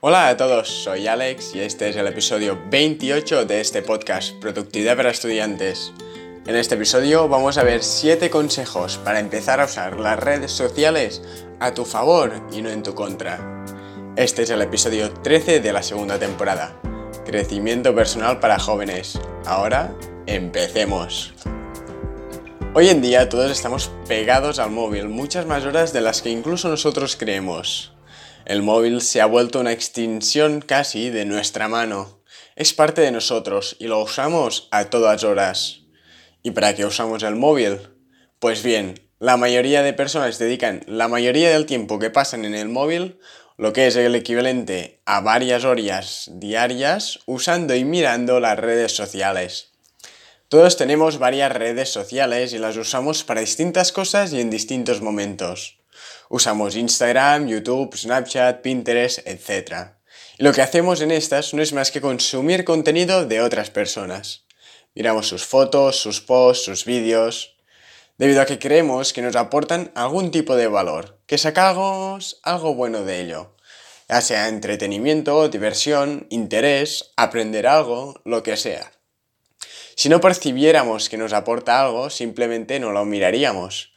Hola a todos, soy Alex y este es el episodio 28 de este podcast Productividad para Estudiantes. En este episodio vamos a ver 7 consejos para empezar a usar las redes sociales a tu favor y no en tu contra. Este es el episodio 13 de la segunda temporada, Crecimiento Personal para Jóvenes. Ahora, empecemos. Hoy en día todos estamos pegados al móvil muchas más horas de las que incluso nosotros creemos. El móvil se ha vuelto una extinción casi de nuestra mano. Es parte de nosotros y lo usamos a todas horas. ¿Y para qué usamos el móvil? Pues bien, la mayoría de personas dedican la mayoría del tiempo que pasan en el móvil, lo que es el equivalente a varias horas diarias, usando y mirando las redes sociales. Todos tenemos varias redes sociales y las usamos para distintas cosas y en distintos momentos. Usamos Instagram, YouTube, Snapchat, Pinterest, etc. Lo que hacemos en estas no es más que consumir contenido de otras personas. Miramos sus fotos, sus posts, sus vídeos, debido a que creemos que nos aportan algún tipo de valor, que sacamos algo bueno de ello, ya sea entretenimiento, diversión, interés, aprender algo, lo que sea. Si no percibiéramos que nos aporta algo, simplemente no lo miraríamos.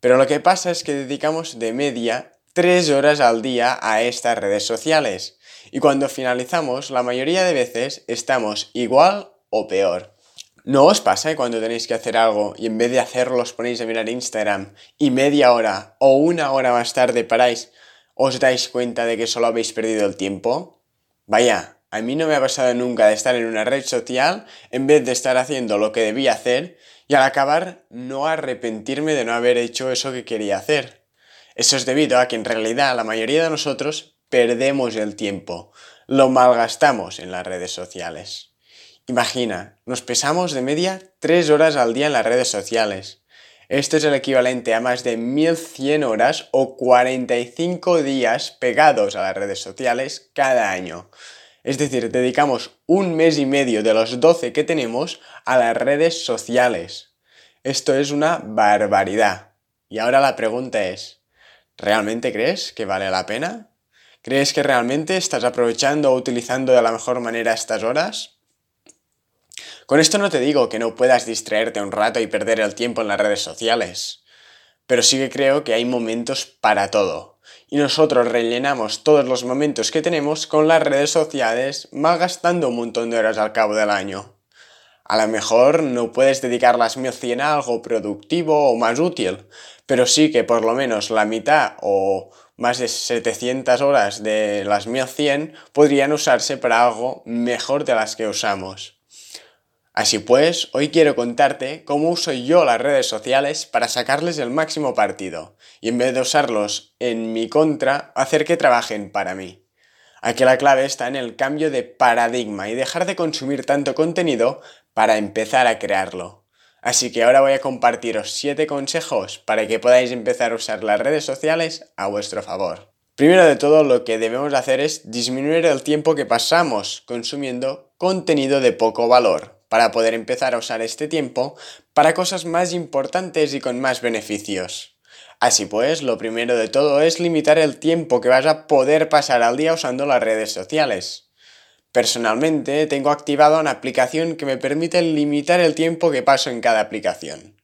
Pero lo que pasa es que dedicamos de media 3 horas al día a estas redes sociales. Y cuando finalizamos, la mayoría de veces estamos igual o peor. ¿No os pasa cuando tenéis que hacer algo y en vez de hacerlo os ponéis a mirar Instagram y media hora o una hora más tarde paráis, os dais cuenta de que solo habéis perdido el tiempo? Vaya, a mí no me ha pasado nunca de estar en una red social en vez de estar haciendo lo que debía hacer y al acabar no arrepentirme de no haber hecho eso que quería hacer. Eso es debido a que en realidad la mayoría de nosotros perdemos el tiempo, lo malgastamos en las redes sociales. Imagina, nos pesamos de media 3 horas al día en las redes sociales. Esto es el equivalente a más de 1100 horas o 45 días pegados a las redes sociales cada año. Es decir, dedicamos un mes y medio de los 12 que tenemos a las redes sociales. Esto es una barbaridad. Y ahora la pregunta es, ¿realmente crees que vale la pena? ¿Crees que realmente estás aprovechando o utilizando de la mejor manera estas horas? Con esto no te digo que no puedas distraerte un rato y perder el tiempo en las redes sociales, pero sí que creo que hay momentos para todo y nosotros rellenamos todos los momentos que tenemos con las redes sociales malgastando un montón de horas al cabo del año. A lo mejor no puedes dedicar las 1100 a algo productivo o más útil, pero sí que por lo menos la mitad o más de 700 horas de las 1100 podrían usarse para algo mejor de las que usamos. Así pues, hoy quiero contarte cómo uso yo las redes sociales para sacarles el máximo partido y en vez de usarlos en mi contra, hacer que trabajen para mí. Aquí la clave está en el cambio de paradigma y dejar de consumir tanto contenido para empezar a crearlo. Así que ahora voy a compartiros 7 consejos para que podáis empezar a usar las redes sociales a vuestro favor. Primero de todo, lo que debemos hacer es disminuir el tiempo que pasamos consumiendo contenido de poco valor para poder empezar a usar este tiempo para cosas más importantes y con más beneficios. Así pues, lo primero de todo es limitar el tiempo que vas a poder pasar al día usando las redes sociales. Personalmente tengo activada una aplicación que me permite limitar el tiempo que paso en cada aplicación.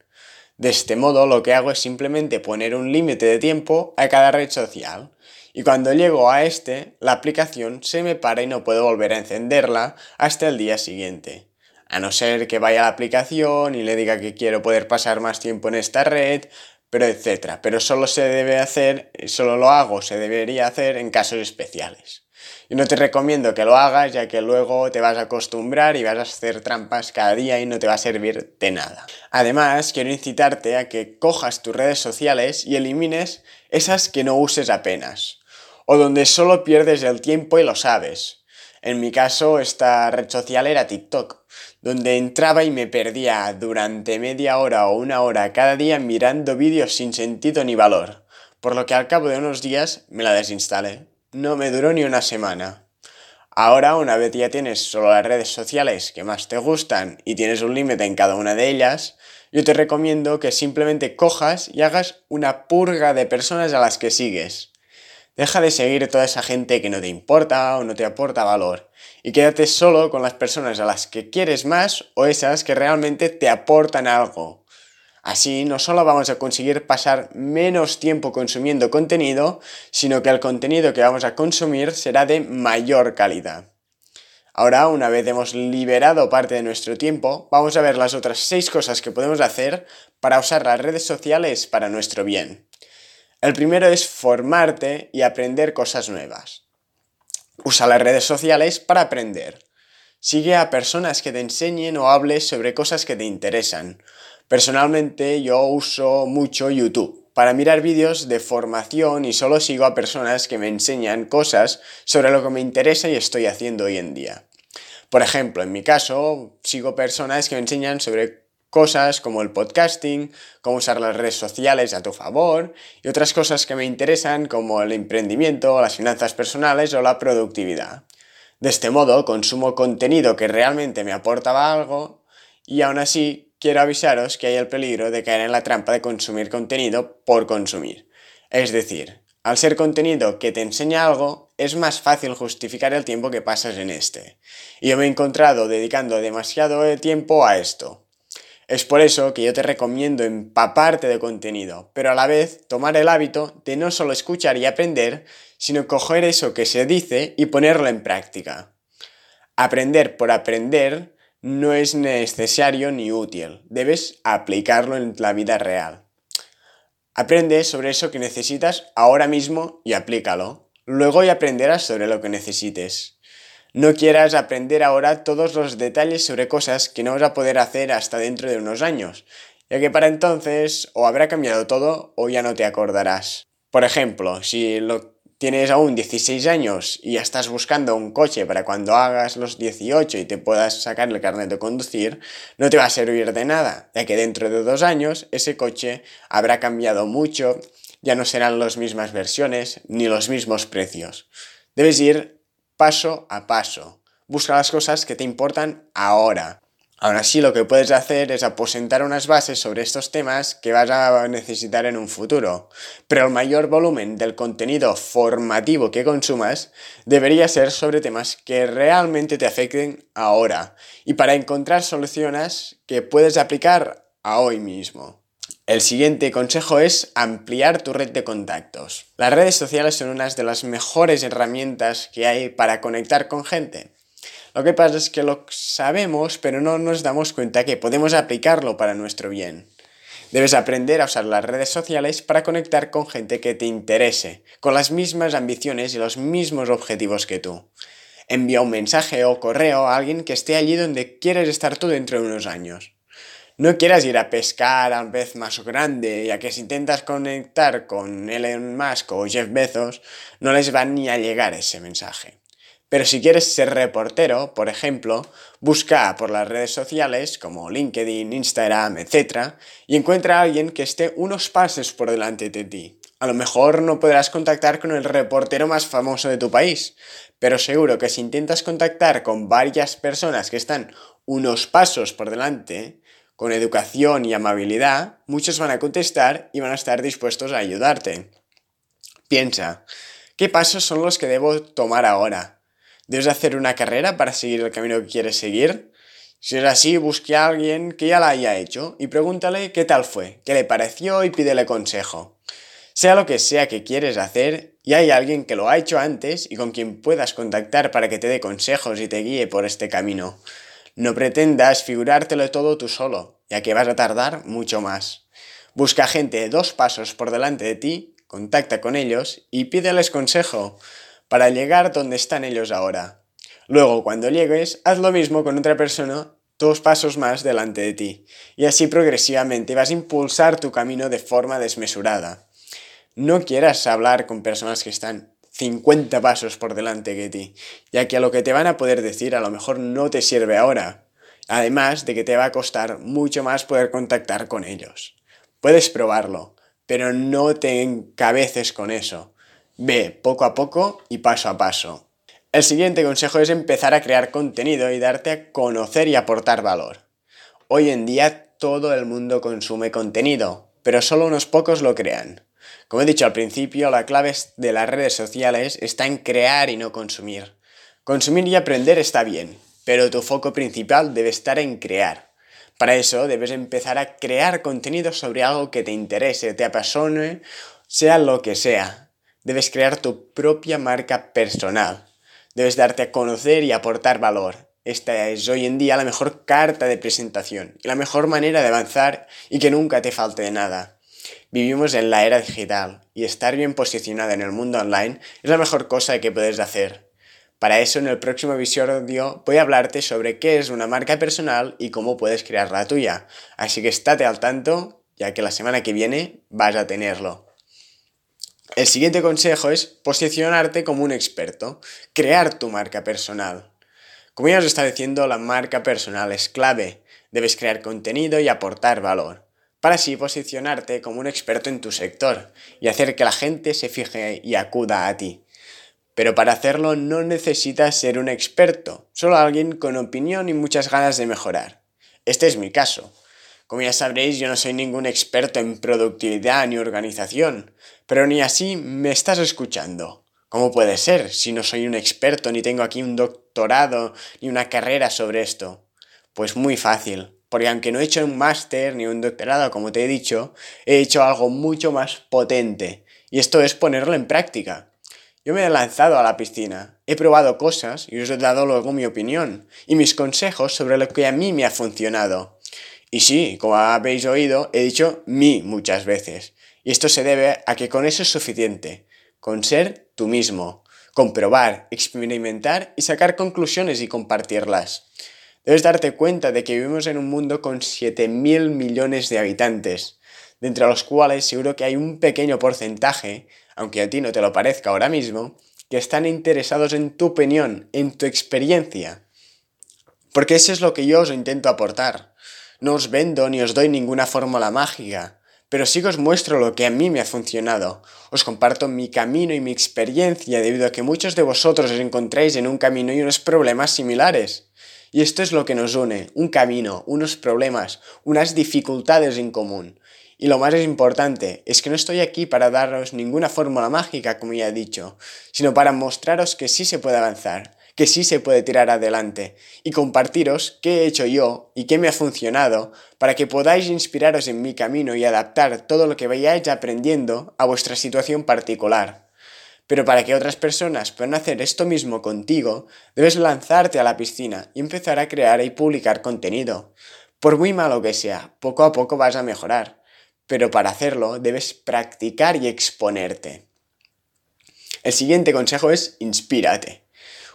De este modo lo que hago es simplemente poner un límite de tiempo a cada red social y cuando llego a este, la aplicación se me para y no puedo volver a encenderla hasta el día siguiente a no ser que vaya a la aplicación y le diga que quiero poder pasar más tiempo en esta red, pero etcétera. Pero solo se debe hacer, solo lo hago, se debería hacer en casos especiales. Y no te recomiendo que lo hagas ya que luego te vas a acostumbrar y vas a hacer trampas cada día y no te va a servir de nada. Además, quiero incitarte a que cojas tus redes sociales y elimines esas que no uses apenas, o donde solo pierdes el tiempo y lo sabes. En mi caso, esta red social era TikTok donde entraba y me perdía durante media hora o una hora cada día mirando vídeos sin sentido ni valor, por lo que al cabo de unos días me la desinstalé. No me duró ni una semana. Ahora, una vez ya tienes solo las redes sociales que más te gustan y tienes un límite en cada una de ellas, yo te recomiendo que simplemente cojas y hagas una purga de personas a las que sigues. Deja de seguir toda esa gente que no te importa o no te aporta valor y quédate solo con las personas a las que quieres más o esas que realmente te aportan algo. Así no solo vamos a conseguir pasar menos tiempo consumiendo contenido, sino que el contenido que vamos a consumir será de mayor calidad. Ahora, una vez hemos liberado parte de nuestro tiempo, vamos a ver las otras 6 cosas que podemos hacer para usar las redes sociales para nuestro bien. El primero es formarte y aprender cosas nuevas. Usa las redes sociales para aprender. Sigue a personas que te enseñen o hables sobre cosas que te interesan. Personalmente yo uso mucho YouTube para mirar vídeos de formación y solo sigo a personas que me enseñan cosas sobre lo que me interesa y estoy haciendo hoy en día. Por ejemplo, en mi caso, sigo personas que me enseñan sobre cosas como el podcasting, cómo usar las redes sociales a tu favor y otras cosas que me interesan como el emprendimiento, las finanzas personales o la productividad. De este modo, consumo contenido que realmente me aportaba algo y aún así quiero avisaros que hay el peligro de caer en la trampa de consumir contenido por consumir. Es decir, al ser contenido que te enseña algo, es más fácil justificar el tiempo que pasas en este. Y yo me he encontrado dedicando demasiado tiempo a esto. Es por eso que yo te recomiendo empaparte de contenido, pero a la vez tomar el hábito de no solo escuchar y aprender, sino coger eso que se dice y ponerlo en práctica. Aprender por aprender no es necesario ni útil, debes aplicarlo en la vida real. Aprende sobre eso que necesitas ahora mismo y aplícalo. Luego ya aprenderás sobre lo que necesites. No quieras aprender ahora todos los detalles sobre cosas que no vas a poder hacer hasta dentro de unos años, ya que para entonces o habrá cambiado todo o ya no te acordarás. Por ejemplo, si lo tienes aún 16 años y ya estás buscando un coche para cuando hagas los 18 y te puedas sacar el carnet de conducir, no te va a servir de nada, ya que dentro de dos años ese coche habrá cambiado mucho, ya no serán las mismas versiones ni los mismos precios. Debes ir paso a paso. Busca las cosas que te importan ahora. Ahora sí, lo que puedes hacer es aposentar unas bases sobre estos temas que vas a necesitar en un futuro, pero el mayor volumen del contenido formativo que consumas debería ser sobre temas que realmente te afecten ahora y para encontrar soluciones que puedes aplicar a hoy mismo. El siguiente consejo es ampliar tu red de contactos. Las redes sociales son unas de las mejores herramientas que hay para conectar con gente. Lo que pasa es que lo sabemos, pero no nos damos cuenta que podemos aplicarlo para nuestro bien. Debes aprender a usar las redes sociales para conectar con gente que te interese, con las mismas ambiciones y los mismos objetivos que tú. Envía un mensaje o correo a alguien que esté allí donde quieres estar tú dentro de unos años. No quieras ir a pescar al vez más grande, ya que si intentas conectar con Elon Musk o Jeff Bezos, no les va ni a llegar ese mensaje. Pero si quieres ser reportero, por ejemplo, busca por las redes sociales como LinkedIn, Instagram, etc. y encuentra a alguien que esté unos pasos por delante de ti. A lo mejor no podrás contactar con el reportero más famoso de tu país, pero seguro que si intentas contactar con varias personas que están unos pasos por delante, con educación y amabilidad, muchos van a contestar y van a estar dispuestos a ayudarte. Piensa, ¿qué pasos son los que debo tomar ahora? ¿Debes hacer una carrera para seguir el camino que quieres seguir? Si es así, busque a alguien que ya la haya hecho y pregúntale qué tal fue, qué le pareció y pídele consejo. Sea lo que sea que quieres hacer, y hay alguien que lo ha hecho antes y con quien puedas contactar para que te dé consejos y te guíe por este camino. No pretendas figurártelo todo tú solo, ya que vas a tardar mucho más. Busca gente dos pasos por delante de ti, contacta con ellos y pídeles consejo para llegar donde están ellos ahora. Luego, cuando llegues, haz lo mismo con otra persona dos pasos más delante de ti, y así progresivamente vas a impulsar tu camino de forma desmesurada. No quieras hablar con personas que están 50 pasos por delante de ti, ya que a lo que te van a poder decir a lo mejor no te sirve ahora, además de que te va a costar mucho más poder contactar con ellos. Puedes probarlo, pero no te encabeces con eso. Ve poco a poco y paso a paso. El siguiente consejo es empezar a crear contenido y darte a conocer y aportar valor. Hoy en día todo el mundo consume contenido, pero solo unos pocos lo crean. Como he dicho al principio, la clave de las redes sociales está en crear y no consumir. Consumir y aprender está bien, pero tu foco principal debe estar en crear. Para eso debes empezar a crear contenido sobre algo que te interese, te apasione, sea lo que sea. Debes crear tu propia marca personal. Debes darte a conocer y aportar valor. Esta es hoy en día la mejor carta de presentación y la mejor manera de avanzar y que nunca te falte de nada. Vivimos en la era digital y estar bien posicionado en el mundo online es la mejor cosa que puedes hacer. Para eso en el próximo episodio voy a hablarte sobre qué es una marca personal y cómo puedes crear la tuya. Así que estate al tanto, ya que la semana que viene vas a tenerlo. El siguiente consejo es posicionarte como un experto, crear tu marca personal. Como ya os está diciendo, la marca personal es clave. Debes crear contenido y aportar valor, para así posicionarte como un experto en tu sector y hacer que la gente se fije y acuda a ti. Pero para hacerlo no necesitas ser un experto, solo alguien con opinión y muchas ganas de mejorar. Este es mi caso. Como ya sabréis, yo no soy ningún experto en productividad ni organización, pero ni así me estás escuchando. ¿Cómo puede ser si no soy un experto ni tengo aquí un doctorado ni una carrera sobre esto? Pues muy fácil, porque aunque no he hecho un máster ni un doctorado como te he dicho, he hecho algo mucho más potente, y esto es ponerlo en práctica. Yo me he lanzado a la piscina, he probado cosas y os he dado luego mi opinión y mis consejos sobre lo que a mí me ha funcionado. Y sí, como habéis oído, he dicho mí muchas veces. Y esto se debe a que con eso es suficiente, con ser tú mismo, comprobar, experimentar y sacar conclusiones y compartirlas. Debes darte cuenta de que vivimos en un mundo con 7.000 millones de habitantes, de entre los cuales seguro que hay un pequeño porcentaje aunque a ti no te lo parezca ahora mismo, que están interesados en tu opinión, en tu experiencia. Porque eso es lo que yo os intento aportar. No os vendo ni os doy ninguna fórmula mágica, pero sí que os muestro lo que a mí me ha funcionado. Os comparto mi camino y mi experiencia debido a que muchos de vosotros os encontráis en un camino y unos problemas similares. Y esto es lo que nos une, un camino, unos problemas, unas dificultades en común. Y lo más importante es que no estoy aquí para daros ninguna fórmula mágica, como ya he dicho, sino para mostraros que sí se puede avanzar, que sí se puede tirar adelante y compartiros qué he hecho yo y qué me ha funcionado para que podáis inspiraros en mi camino y adaptar todo lo que vayáis aprendiendo a vuestra situación particular. Pero para que otras personas puedan hacer esto mismo contigo, debes lanzarte a la piscina y empezar a crear y publicar contenido. Por muy malo que sea, poco a poco vas a mejorar pero para hacerlo debes practicar y exponerte. El siguiente consejo es inspírate.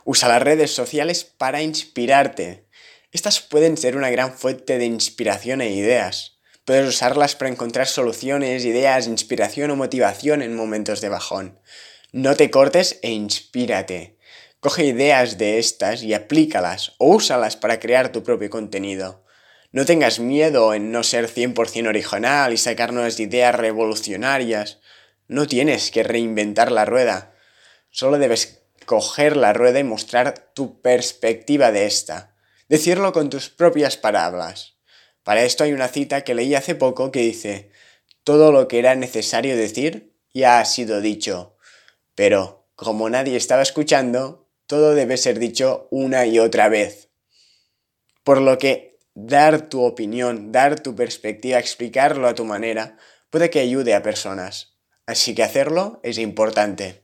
Usa las redes sociales para inspirarte. Estas pueden ser una gran fuente de inspiración e ideas. Puedes usarlas para encontrar soluciones, ideas, inspiración o motivación en momentos de bajón. No te cortes e inspírate. Coge ideas de estas y aplícalas o úsalas para crear tu propio contenido. No tengas miedo en no ser 100% original y sacar nuevas ideas revolucionarias. No tienes que reinventar la rueda. Solo debes coger la rueda y mostrar tu perspectiva de esta. Decirlo con tus propias palabras. Para esto hay una cita que leí hace poco que dice, todo lo que era necesario decir ya ha sido dicho. Pero, como nadie estaba escuchando, todo debe ser dicho una y otra vez. Por lo que dar tu opinión, dar tu perspectiva, explicarlo a tu manera, puede que ayude a personas. Así que hacerlo es importante.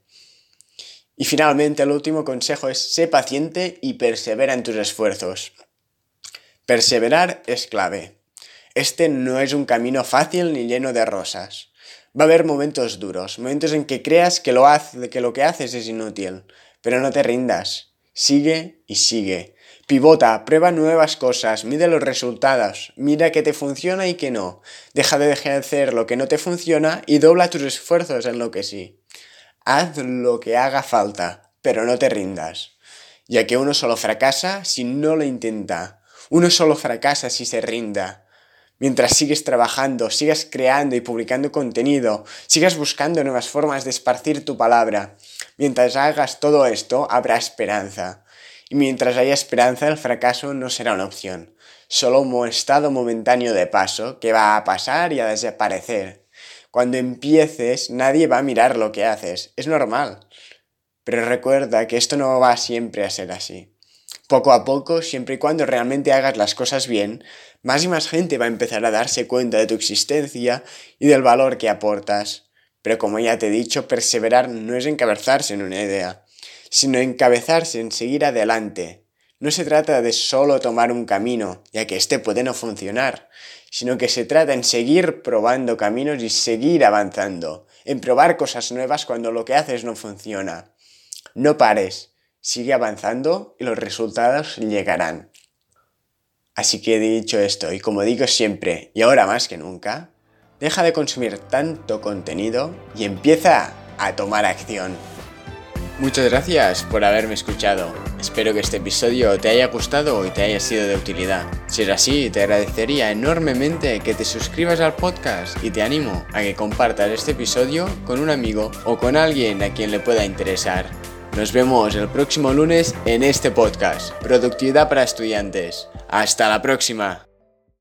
Y finalmente, el último consejo es sé paciente y persevera en tus esfuerzos. Perseverar es clave. Este no es un camino fácil ni lleno de rosas. Va a haber momentos duros, momentos en que creas que lo, que lo que haces es inútil, pero no te rindas. Sigue y sigue. Pivota, prueba nuevas cosas, mide los resultados, mira qué te funciona y qué no. Deja de hacer lo que no te funciona y dobla tus esfuerzos en lo que sí. Haz lo que haga falta, pero no te rindas, ya que uno solo fracasa si no lo intenta. Uno solo fracasa si se rinda. Mientras sigues trabajando, sigas creando y publicando contenido, sigas buscando nuevas formas de esparcir tu palabra. Mientras hagas todo esto, habrá esperanza. Y mientras haya esperanza, el fracaso no será una opción, solo un estado momentáneo de paso que va a pasar y a desaparecer. Cuando empieces, nadie va a mirar lo que haces. Es normal. Pero recuerda que esto no va siempre a ser así. Poco a poco, siempre y cuando realmente hagas las cosas bien, más y más gente va a empezar a darse cuenta de tu existencia y del valor que aportas. Pero como ya te he dicho, perseverar no es encabezarse en una idea, sino encabezarse en seguir adelante. No se trata de solo tomar un camino, ya que éste puede no funcionar, sino que se trata en seguir probando caminos y seguir avanzando, en probar cosas nuevas cuando lo que haces no funciona. No pares, sigue avanzando y los resultados llegarán. Así que dicho esto, y como digo siempre, y ahora más que nunca, deja de consumir tanto contenido y empieza a tomar acción. Muchas gracias por haberme escuchado. Espero que este episodio te haya gustado y te haya sido de utilidad. Si es así, te agradecería enormemente que te suscribas al podcast y te animo a que compartas este episodio con un amigo o con alguien a quien le pueda interesar. Nos vemos el próximo lunes en este podcast, Productividad para Estudiantes. Hasta la próxima.